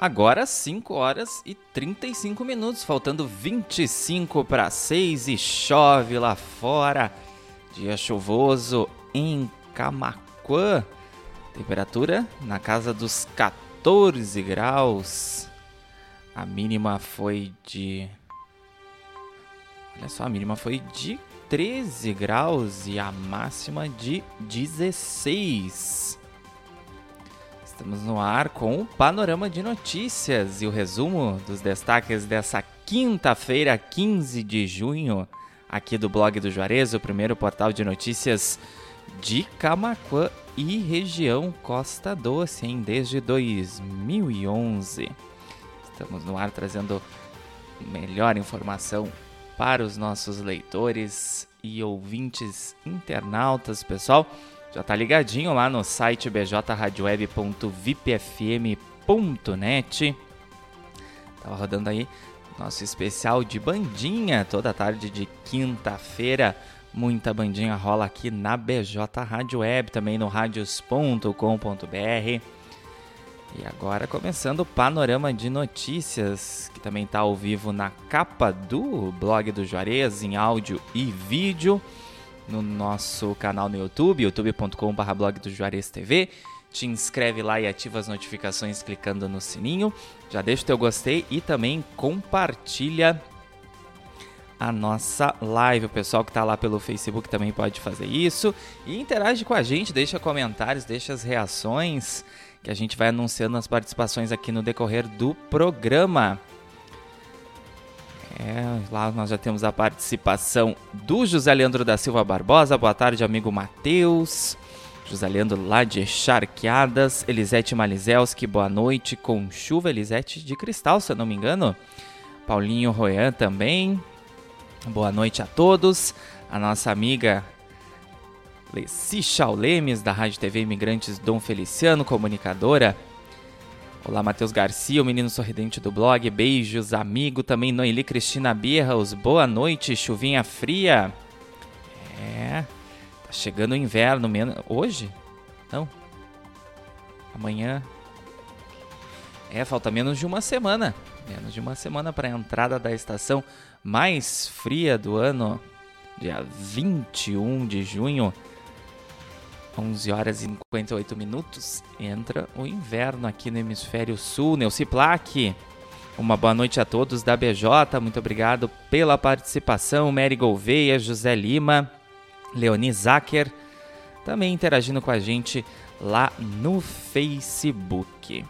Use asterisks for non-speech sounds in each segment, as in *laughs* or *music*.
Agora 5 horas e 35 minutos, faltando 25 para 6 e chove lá fora. Dia chuvoso em Camaquã. Temperatura na casa dos 14 graus. A mínima foi de. Olha só, a mínima foi de 13 graus e a máxima de 16. Estamos no ar com o panorama de notícias e o resumo dos destaques dessa quinta-feira, 15 de junho, aqui do blog do Juarez, o primeiro portal de notícias de Camaquã e região Costa Doce, hein? desde 2011. Estamos no ar trazendo melhor informação para os nossos leitores e ouvintes internautas, pessoal. Já tá ligadinho lá no site bjradioweb.vipfm.net. Tava rodando aí nosso especial de bandinha toda tarde de quinta-feira. Muita bandinha rola aqui na BJ Rádio Web, também no radios.com.br. E agora começando o panorama de notícias, que também está ao vivo na capa do blog do Juarez, em áudio e vídeo, no nosso canal no YouTube, youtube.com.br blog do Juarez TV. Te inscreve lá e ativa as notificações clicando no sininho. Já deixa o teu gostei e também compartilha a nossa live. O pessoal que está lá pelo Facebook também pode fazer isso. E interage com a gente, deixa comentários, deixa as reações que a gente vai anunciando as participações aqui no decorrer do programa. É, lá nós já temos a participação do José Leandro da Silva Barbosa. Boa tarde, amigo Matheus. José Leandro lá de Charqueadas. Elisete Malizelski, boa noite. Com chuva, Elisete de cristal, se eu não me engano. Paulinho Royan também. Boa noite a todos. A nossa amiga Leci Chaulemes, da Rádio TV Imigrantes Dom Feliciano, comunicadora. Olá, Matheus Garcia, o menino sorridente do blog. Beijos, amigo. Também Noeli Cristina Birros. Boa noite, chuvinha fria. É, tá chegando o inverno. menos Hoje? Não. Amanhã. É, falta menos de uma semana. Menos de uma semana para a entrada da estação mais fria do ano, dia 21 de junho. 11 horas e 58 minutos, entra o inverno aqui no hemisfério sul. Neuci Plaque, uma boa noite a todos da BJ, muito obrigado pela participação. Mary Gouveia, José Lima, Leoni Zacher, também interagindo com a gente lá no Facebook.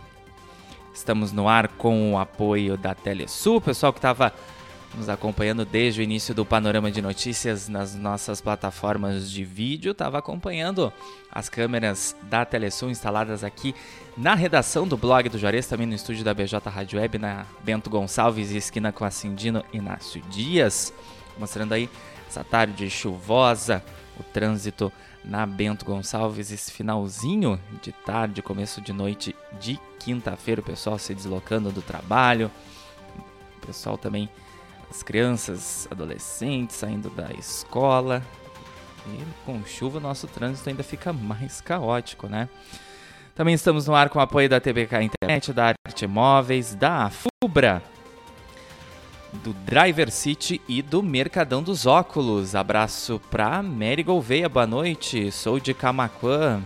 Estamos no ar com o apoio da Telesul, pessoal que estava nos acompanhando desde o início do panorama de notícias nas nossas plataformas de vídeo, estava acompanhando as câmeras da Telesul instaladas aqui na redação do blog do Juarez, também no estúdio da BJ Rádio Web, na Bento Gonçalves, esquina com a Cindino Inácio Dias, mostrando aí essa tarde chuvosa, o trânsito na Bento Gonçalves, esse finalzinho de tarde, começo de noite de quinta-feira, o pessoal se deslocando do trabalho, o pessoal também as crianças, adolescentes saindo da escola. E com chuva, nosso trânsito ainda fica mais caótico, né? Também estamos no ar com o apoio da TBK Internet, da Arte Móveis, da Fubra, do Driver City e do Mercadão dos Óculos. Abraço pra Mary Gouveia, boa noite. Sou de Camaquã.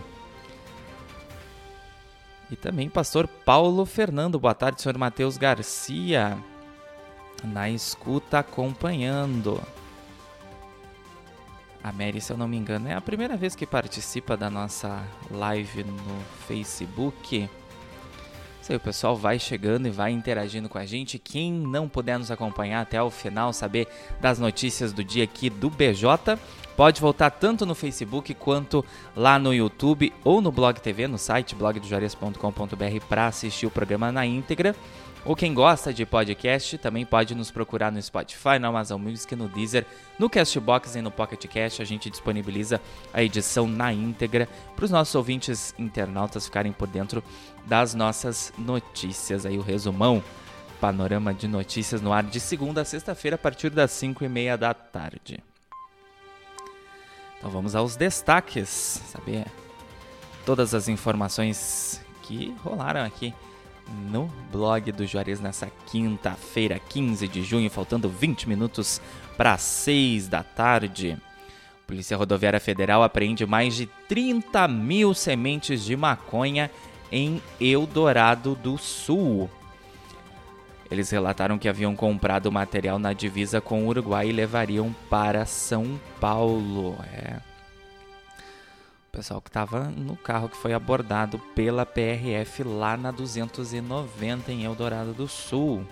E também pastor Paulo Fernando, boa tarde, senhor Matheus Garcia na escuta acompanhando. A Mary, se eu não me engano, é a primeira vez que participa da nossa live no Facebook. Sei, o pessoal vai chegando e vai interagindo com a gente. Quem não puder nos acompanhar até o final, saber das notícias do dia aqui do BJ, pode voltar tanto no Facebook quanto lá no YouTube ou no Blog TV, no site blogdojarias.com.br para assistir o programa na íntegra. Ou quem gosta de podcast também pode nos procurar no Spotify, no Amazon Music, no Deezer, no Castbox e no Pocket Cast. A gente disponibiliza a edição na íntegra para os nossos ouvintes internautas ficarem por dentro das nossas notícias. Aí o resumão, panorama de notícias no ar de segunda a sexta-feira a partir das 5 e meia da tarde. Então vamos aos destaques, saber todas as informações que rolaram aqui no blog do Juarez nessa quinta-feira, 15 de junho, faltando 20 minutos para 6 da tarde. Polícia Rodoviária Federal apreende mais de 30 mil sementes de maconha em Eldorado do Sul. Eles relataram que haviam comprado material na divisa com o Uruguai e levariam para São Paulo. É. Pessoal que estava no carro que foi abordado pela PRF lá na 290 em Eldorado do Sul.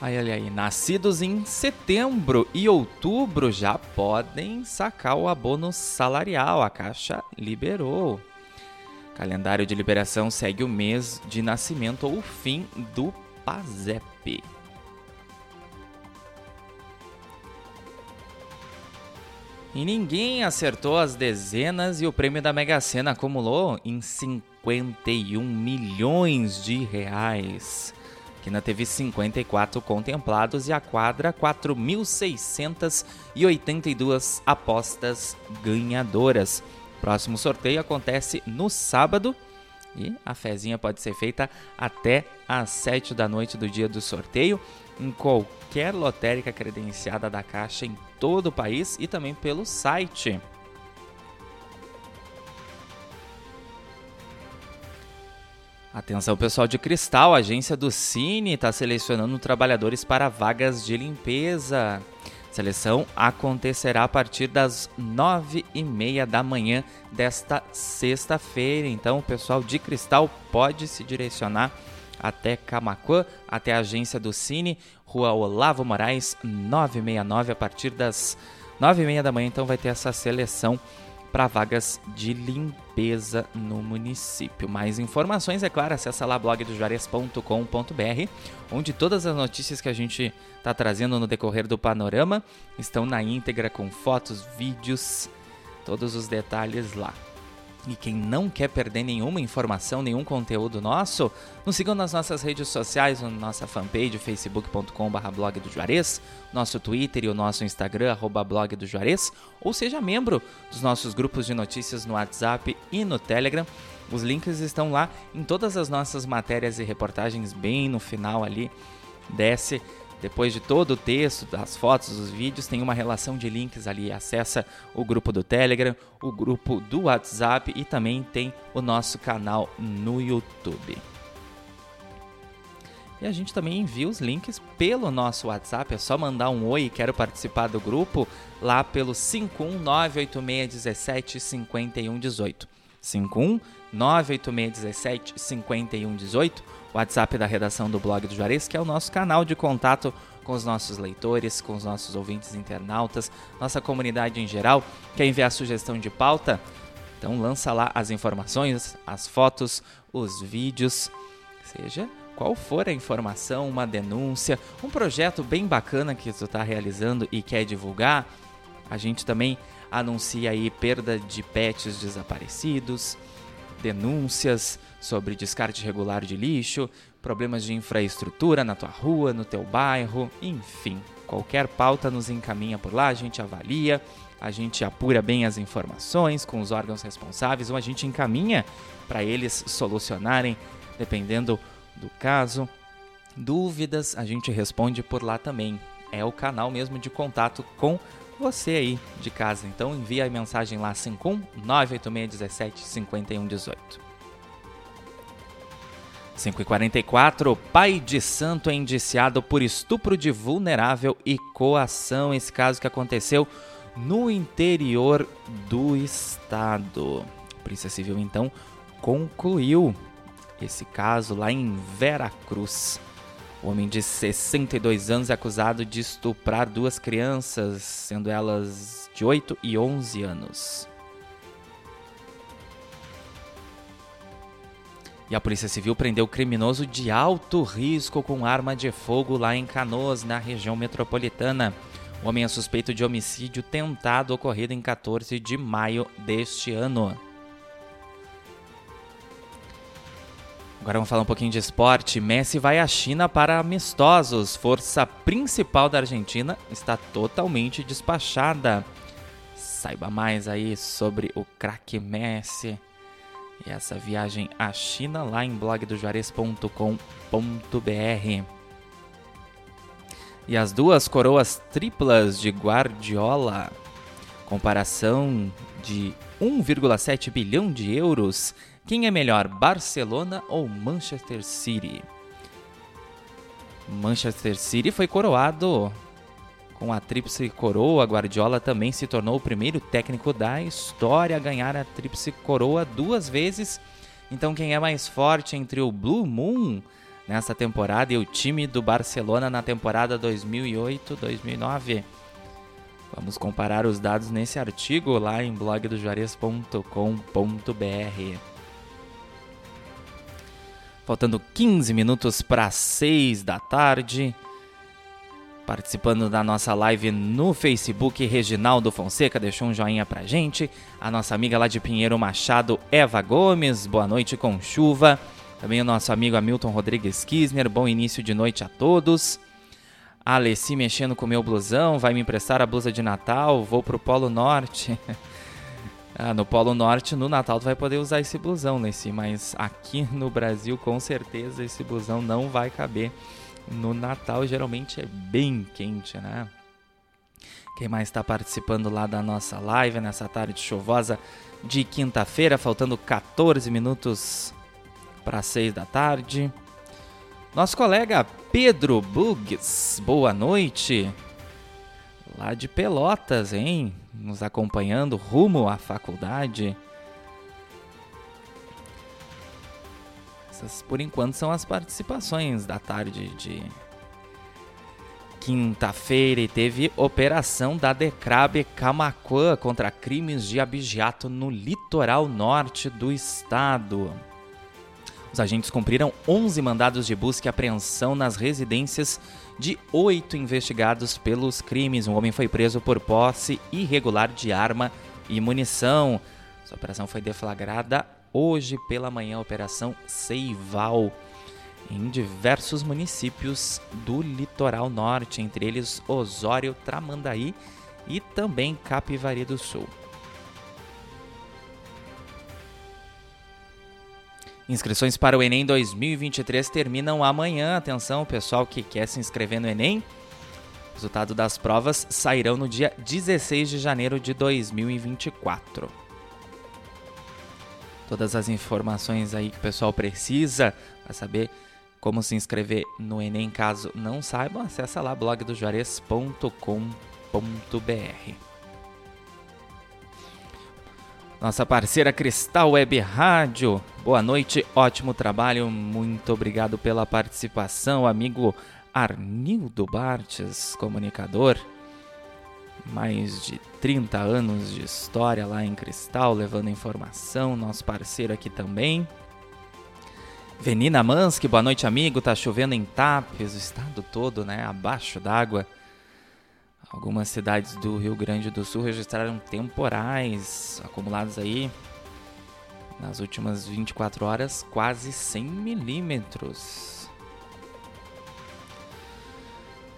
Aí, olha aí, nascidos em setembro e outubro já podem sacar o abono salarial. A Caixa liberou. Calendário de liberação segue o mês de nascimento ou fim do PASEP. E ninguém acertou as dezenas e o prêmio da Mega Sena acumulou em 51 milhões de reais. Quina teve 54 contemplados e a quadra 4.682 apostas ganhadoras. Próximo sorteio acontece no sábado e a fezinha pode ser feita até às 7 da noite do dia do sorteio em qualquer lotérica credenciada da Caixa em todo o país e também pelo site. Atenção pessoal de Cristal, a agência do Cine está selecionando trabalhadores para vagas de limpeza. Seleção acontecerá a partir das nove e meia da manhã desta sexta-feira. Então o pessoal de Cristal pode se direcionar até Camacuã, até a agência do Cine, Rua Olavo Moraes, 969, a partir das nove e meia da manhã. Então vai ter essa seleção para vagas de limpeza no município. Mais informações, é claro, acessa lá blogdojuarez.com.br, onde todas as notícias que a gente está trazendo no decorrer do panorama estão na íntegra com fotos, vídeos, todos os detalhes lá. E quem não quer perder nenhuma informação, nenhum conteúdo nosso, nos sigam nas nossas redes sociais, na nossa fanpage, facebook.com.br blog do Juarez, nosso Twitter e o nosso Instagram, arroba blog do Juarez, ou seja membro dos nossos grupos de notícias no WhatsApp e no Telegram. Os links estão lá em todas as nossas matérias e reportagens, bem no final ali. Desce depois de todo o texto, das fotos, dos vídeos, tem uma relação de links ali. Acessa o grupo do Telegram, o grupo do WhatsApp e também tem o nosso canal no YouTube. E a gente também envia os links pelo nosso WhatsApp. É só mandar um oi, quero participar do grupo, lá pelo 51986175118. 51986175118 WhatsApp da redação do blog do Juarez, que é o nosso canal de contato com os nossos leitores, com os nossos ouvintes internautas, nossa comunidade em geral. Quer enviar sugestão de pauta? Então lança lá as informações, as fotos, os vídeos, seja qual for a informação, uma denúncia, um projeto bem bacana que tu está realizando e quer divulgar. A gente também anuncia aí perda de pets desaparecidos, denúncias sobre descarte regular de lixo, problemas de infraestrutura na tua rua, no teu bairro, enfim, qualquer pauta nos encaminha por lá, a gente avalia, a gente apura bem as informações com os órgãos responsáveis ou a gente encaminha para eles solucionarem, dependendo do caso. Dúvidas, a gente responde por lá também. É o canal mesmo de contato com você aí de casa. Então envia a mensagem lá 51 98617 5118. 5h44, pai de santo é indiciado por estupro de vulnerável e coação. Esse caso que aconteceu no interior do estado. A Polícia Civil então concluiu esse caso lá em Veracruz. O homem de 62 anos é acusado de estuprar duas crianças, sendo elas de 8 e 11 anos. E a Polícia Civil prendeu o criminoso de alto risco com arma de fogo lá em Canoas, na região metropolitana. O homem é suspeito de homicídio tentado ocorrido em 14 de maio deste ano. Agora vamos falar um pouquinho de esporte. Messi vai à China para amistosos. Força principal da Argentina está totalmente despachada. Saiba mais aí sobre o craque Messi e essa viagem à China lá em blogdojuarez.com.br. E as duas coroas triplas de Guardiola, comparação de 1,7 bilhão de euros. Quem é melhor, Barcelona ou Manchester City? Manchester City foi coroado com a tríplice coroa. Guardiola também se tornou o primeiro técnico da história a ganhar a tríplice coroa duas vezes. Então, quem é mais forte entre o Blue Moon nessa temporada e o time do Barcelona na temporada 2008-2009? Vamos comparar os dados nesse artigo lá em blogdojuarez.com.br. Faltando 15 minutos para 6 da tarde. Participando da nossa live no Facebook, Reginaldo Fonseca deixou um joinha pra gente. A nossa amiga lá de Pinheiro Machado, Eva Gomes, boa noite com chuva. Também o nosso amigo Hamilton Rodrigues Kisner, bom início de noite a todos. Alessi mexendo com meu blusão, vai me emprestar a blusa de Natal, vou pro Polo Norte. *laughs* Ah, no Polo Norte, no Natal, tu vai poder usar esse blusão, Nessi, mas aqui no Brasil, com certeza, esse blusão não vai caber. No Natal, geralmente é bem quente, né? Quem mais está participando lá da nossa live nessa tarde chuvosa de quinta-feira, faltando 14 minutos para 6 da tarde. Nosso colega Pedro Bugs, boa noite. Lá de Pelotas, hein? Nos acompanhando rumo à faculdade. Essas, por enquanto, são as participações da tarde de quinta-feira e teve operação da Decrabe Camacuã contra crimes de abigeato no litoral norte do estado. Os agentes cumpriram 11 mandados de busca e apreensão nas residências de oito investigados pelos crimes. Um homem foi preso por posse irregular de arma e munição. Essa operação foi deflagrada hoje pela manhã, Operação Seival, em diversos municípios do litoral norte, entre eles Osório, Tramandaí e também Capivari do Sul. Inscrições para o Enem 2023 terminam amanhã. Atenção, pessoal que quer se inscrever no Enem. O resultado das provas sairão no dia 16 de janeiro de 2024. Todas as informações aí que o pessoal precisa para saber como se inscrever no Enem, caso não saibam, acessa lá blogdojuarez.com.br. Nossa parceira Cristal Web Rádio. Boa noite, ótimo trabalho. Muito obrigado pela participação, amigo Arnildo Bartes, comunicador. Mais de 30 anos de história lá em Cristal, levando informação. Nosso parceiro aqui também. Venina Mansky, boa noite, amigo. Tá chovendo em Tapes, o estado todo, né? Abaixo d'água. Algumas cidades do Rio Grande do Sul registraram temporais acumulados aí nas últimas 24 horas, quase 100 milímetros.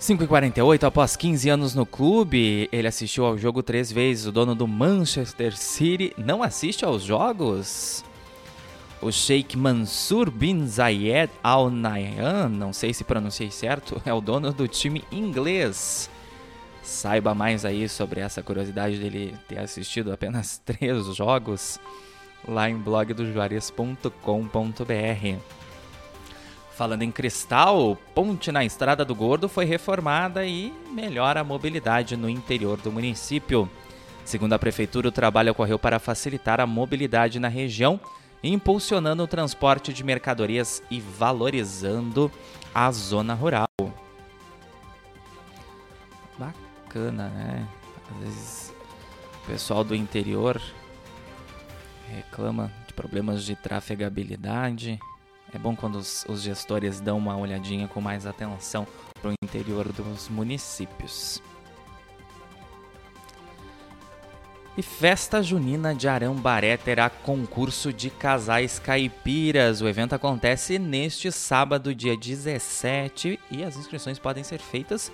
5h48, após 15 anos no clube, ele assistiu ao jogo três vezes. O dono do Manchester City não assiste aos jogos? O Sheikh Mansur bin Zayed Al Nahyan, não sei se pronunciei certo, *laughs* é o dono do time inglês saiba mais aí sobre essa curiosidade dele ter assistido apenas *laughs* três jogos lá em blogdojuarez.com.br. Falando em cristal, ponte na Estrada do Gordo foi reformada e melhora a mobilidade no interior do município. Segundo a prefeitura, o trabalho ocorreu para facilitar a mobilidade na região, impulsionando o transporte de mercadorias e valorizando a zona rural. Bacana né? Às vezes o pessoal do interior reclama de problemas de trafegabilidade. É bom quando os, os gestores dão uma olhadinha com mais atenção para o interior dos municípios. E Festa Junina de Arambaré terá concurso de casais caipiras. O evento acontece neste sábado, dia 17, e as inscrições podem ser feitas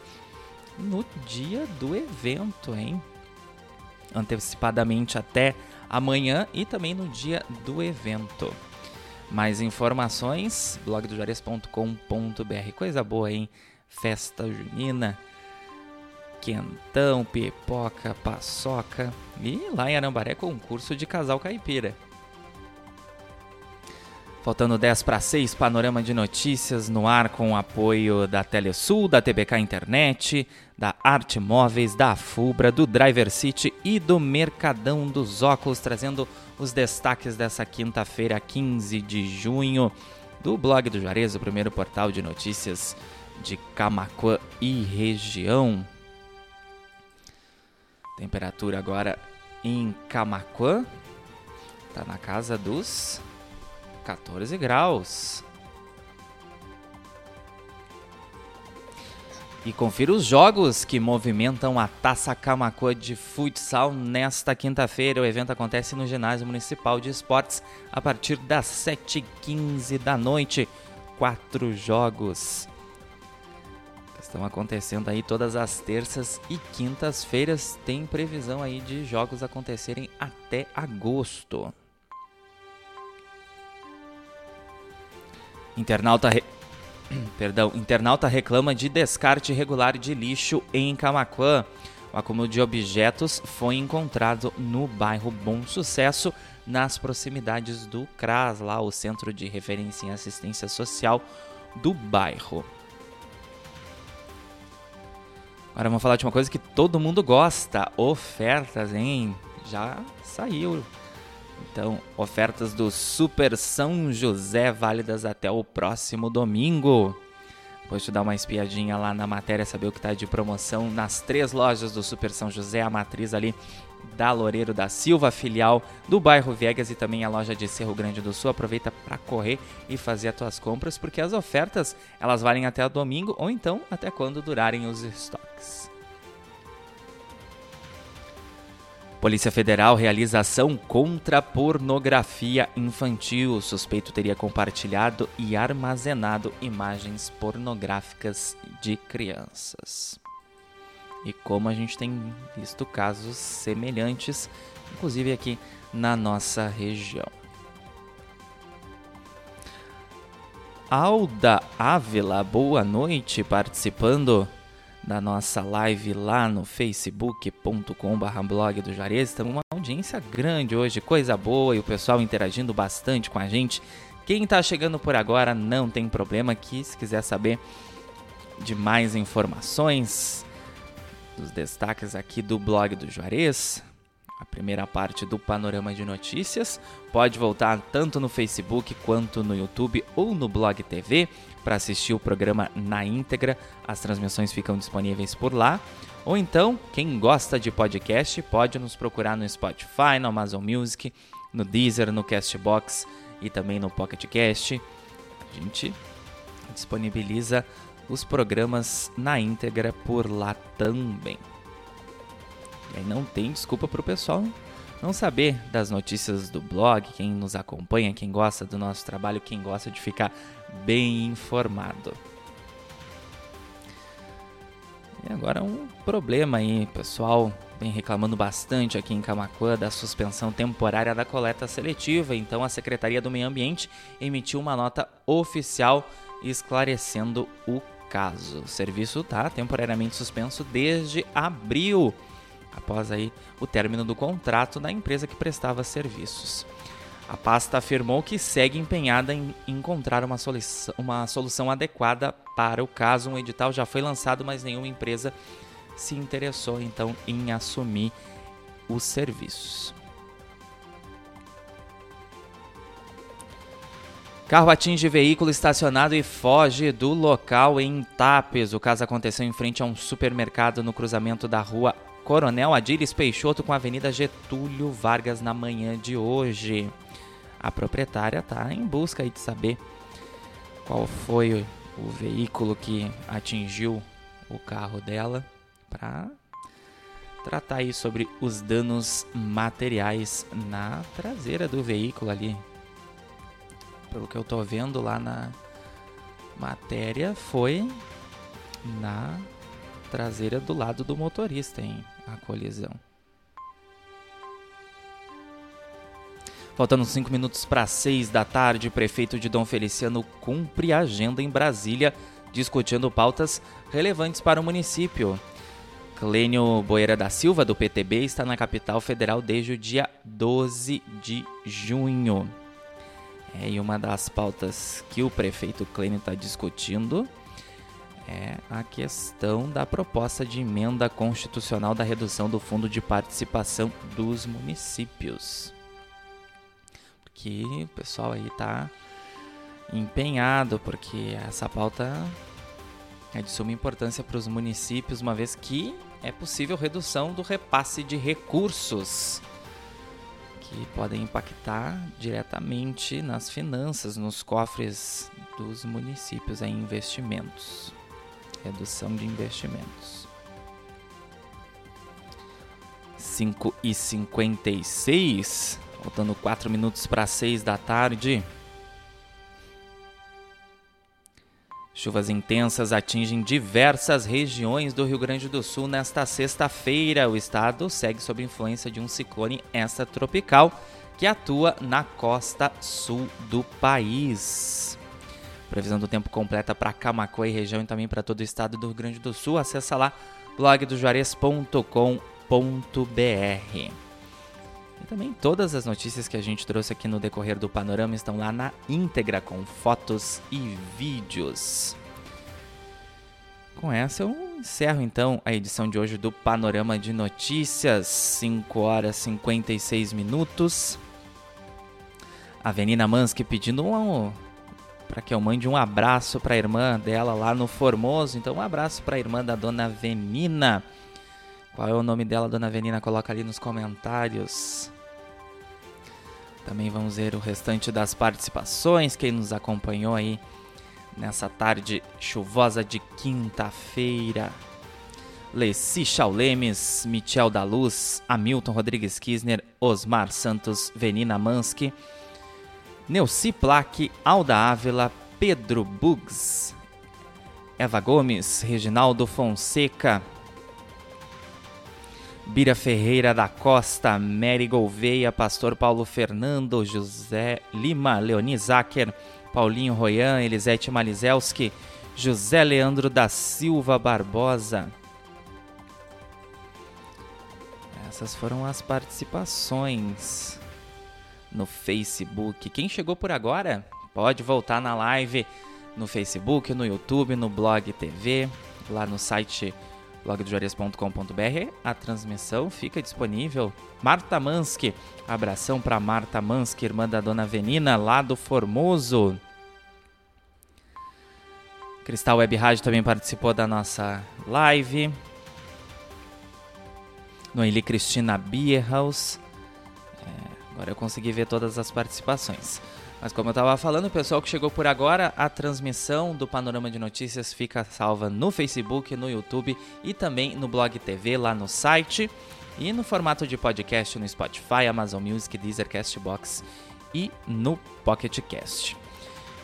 no dia do evento, hein? Antecipadamente até amanhã e também no dia do evento. Mais informações, blogdojuarez.com.br. Coisa boa, hein? Festa junina, quentão, pipoca, paçoca e lá em Arambaré concurso de casal caipira. Faltando 10 para 6, panorama de notícias no ar com o apoio da Telesul, da TBK Internet, da Arte Móveis, da Fubra, do Driver City e do Mercadão dos Óculos, trazendo os destaques dessa quinta-feira, 15 de junho, do blog do Juarez, o primeiro portal de notícias de Camacuã e região. Temperatura agora em Camacuã está na casa dos 14 graus. E confira os jogos que movimentam a Taça Camacoa de futsal nesta quinta-feira. O evento acontece no Ginásio Municipal de Esportes a partir das 7h15 da noite. Quatro jogos estão acontecendo aí todas as terças e quintas-feiras. Tem previsão aí de jogos acontecerem até agosto. Internauta, re... *clears throat* Perdão, internauta reclama de descarte irregular de lixo em Camaquã. O acúmulo de objetos foi encontrado no bairro Bom Sucesso, nas proximidades do CRAS, lá o Centro de Referência em Assistência Social do bairro. Agora vamos falar de uma coisa que todo mundo gosta: ofertas, hein? Já saiu então, ofertas do Super São José válidas até o próximo domingo. Depois de dar uma espiadinha lá na matéria, saber o que está de promoção nas três lojas do Super São José, a matriz ali da Loureiro da Silva, filial do bairro Viegas e também a loja de Cerro Grande do Sul. Aproveita para correr e fazer as tuas compras, porque as ofertas elas valem até o domingo ou então até quando durarem os estoques. Polícia Federal realiza ação contra pornografia infantil. O suspeito teria compartilhado e armazenado imagens pornográficas de crianças. E como a gente tem visto casos semelhantes, inclusive aqui na nossa região. Alda Ávila, boa noite, participando da nossa live lá no facebook.com.br blog do Juarez. Estamos uma audiência grande hoje, coisa boa e o pessoal interagindo bastante com a gente. Quem está chegando por agora não tem problema aqui, se quiser saber de mais informações, dos destaques aqui do blog do Juarez, a primeira parte do panorama de notícias. Pode voltar tanto no Facebook quanto no YouTube ou no Blog TV para assistir o programa na íntegra. As transmissões ficam disponíveis por lá. Ou então, quem gosta de podcast pode nos procurar no Spotify, no Amazon Music, no Deezer, no Castbox e também no Pocket Cast. A gente disponibiliza os programas na íntegra por lá também. E aí não tem desculpa para o pessoal não saber das notícias do blog, quem nos acompanha, quem gosta do nosso trabalho, quem gosta de ficar bem informado. E agora um problema aí, pessoal vem reclamando bastante aqui em Camacuã da suspensão temporária da coleta seletiva. Então a Secretaria do Meio Ambiente emitiu uma nota oficial esclarecendo o caso. O serviço está temporariamente suspenso desde abril após aí o término do contrato da empresa que prestava serviços. A pasta afirmou que segue empenhada em encontrar uma solução, uma solução adequada para o caso. Um edital já foi lançado, mas nenhuma empresa se interessou então em assumir os serviços. Carro atinge veículo estacionado e foge do local em Tapes. O caso aconteceu em frente a um supermercado no cruzamento da rua Coronel Adílis Peixoto com a Avenida Getúlio Vargas na manhã de hoje. A proprietária está em busca de saber qual foi o veículo que atingiu o carro dela para tratar aí sobre os danos materiais na traseira do veículo ali. Pelo que eu tô vendo lá na matéria, foi na traseira do lado do motorista, hein? A colisão. Faltando 5 minutos para 6 da tarde, o prefeito de Dom Feliciano cumpre a agenda em Brasília, discutindo pautas relevantes para o município. Clênio Boeira da Silva, do PTB, está na capital federal desde o dia 12 de junho. É, e uma das pautas que o prefeito Clênio está discutindo é a questão da proposta de emenda constitucional da redução do fundo de participação dos municípios. Que o pessoal aí está empenhado, porque essa pauta é de suma importância para os municípios, uma vez que é possível redução do repasse de recursos que podem impactar diretamente nas finanças, nos cofres dos municípios em investimentos redução de investimentos. 5 e 56, faltando 4 minutos para 6 da tarde. Chuvas intensas atingem diversas regiões do Rio Grande do Sul nesta sexta-feira. O estado segue sob influência de um ciclone extratropical que atua na costa sul do país. Previsão do tempo completa para Camacuã e região e também para todo o estado do Rio Grande do Sul. Acesse lá blogdojuarez.com.br. E também todas as notícias que a gente trouxe aqui no decorrer do panorama estão lá na íntegra com fotos e vídeos. Com essa eu encerro então a edição de hoje do Panorama de Notícias, 5 horas e 56 minutos. A Venina Mansky pedindo um para que eu mande um abraço para a irmã dela lá no Formoso. Então, um abraço para a irmã da dona Venina. Qual é o nome dela, dona Venina? Coloca ali nos comentários. Também vamos ver o restante das participações, quem nos acompanhou aí nessa tarde chuvosa de quinta-feira. Leci Chaulemes, Michel da Luz, Hamilton Rodrigues Kisner, Osmar Santos, Venina Mansky. Neuci Plaque, Alda Ávila, Pedro Bugs, Eva Gomes, Reginaldo Fonseca, Bira Ferreira da Costa, Mary Gouveia, Pastor Paulo Fernando, José Lima, Leoni Zacher, Paulinho Royan, Elisete Malizelski, José Leandro da Silva Barbosa. Essas foram as participações no Facebook. Quem chegou por agora, pode voltar na live no Facebook, no YouTube, no Blog TV, lá no site blogdojarias.com.br. A transmissão fica disponível. Marta Mansky, abração para Marta Mansky, irmã da Dona Venina, lá do Formoso. Cristal Web Rádio também participou da nossa live. Noeli Cristina Bierhaus. Agora eu consegui ver todas as participações. Mas como eu estava falando, o pessoal que chegou por agora, a transmissão do Panorama de Notícias fica salva no Facebook, no YouTube e também no Blog TV, lá no site. E no formato de podcast no Spotify, Amazon Music, Deezer, Castbox e no Pocket Cast.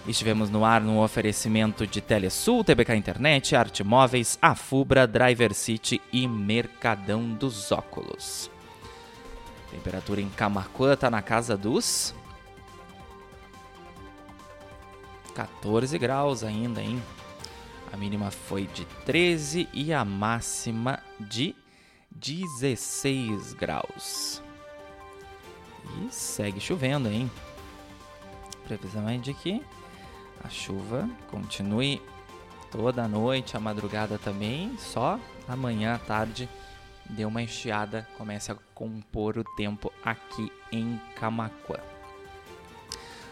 Estivemos no ar no oferecimento de Telesul, TBK Internet, Arte Móveis, Afubra, Driver City e Mercadão dos Óculos. Temperatura em Camacuã está na casa dos 14 graus ainda, hein? A mínima foi de 13 e a máxima de 16 graus. E segue chovendo, hein? Previsão é de que a chuva continue toda a noite, a madrugada também, só amanhã à tarde deu uma enxeada, comece a compor o tempo aqui em Camacuã.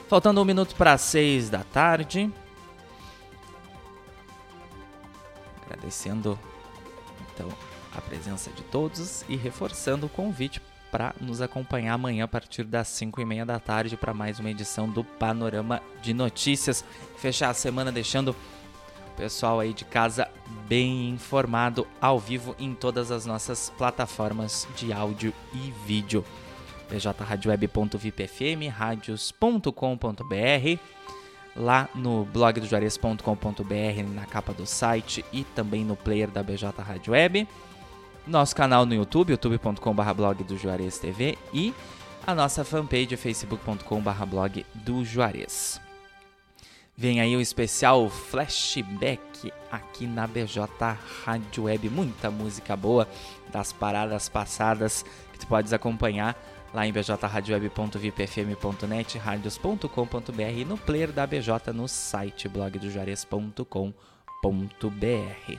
Faltando um minuto para seis da tarde. Agradecendo então a presença de todos e reforçando o convite para nos acompanhar amanhã a partir das 5 e meia da tarde para mais uma edição do Panorama de Notícias. Fechar a semana deixando pessoal aí de casa bem informado ao vivo em todas as nossas plataformas de áudio e vídeo. bjradioweb.vipfm, radios.com.br, lá no blog do juarez.com.br, na capa do site e também no player da BJ Web. Nosso canal no YouTube, youtube.com.br blog do Juarez TV e a nossa fanpage facebook.com.br blog do Juarez. Vem aí o especial flashback aqui na BJ Rádio Web. Muita música boa das paradas passadas que tu podes acompanhar lá em bjradioweb.vipfm.net, radios.com.br e no player da BJ no site blogdojuarez.com.br.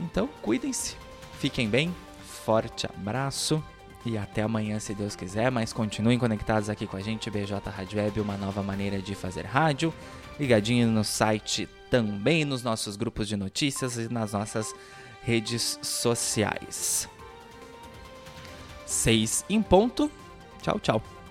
Então, cuidem-se, fiquem bem, forte abraço e até amanhã, se Deus quiser. Mas continuem conectados aqui com a gente, BJ Rádio Web, uma nova maneira de fazer rádio. Ligadinho no site também, nos nossos grupos de notícias e nas nossas redes sociais. 6 em ponto. Tchau, tchau.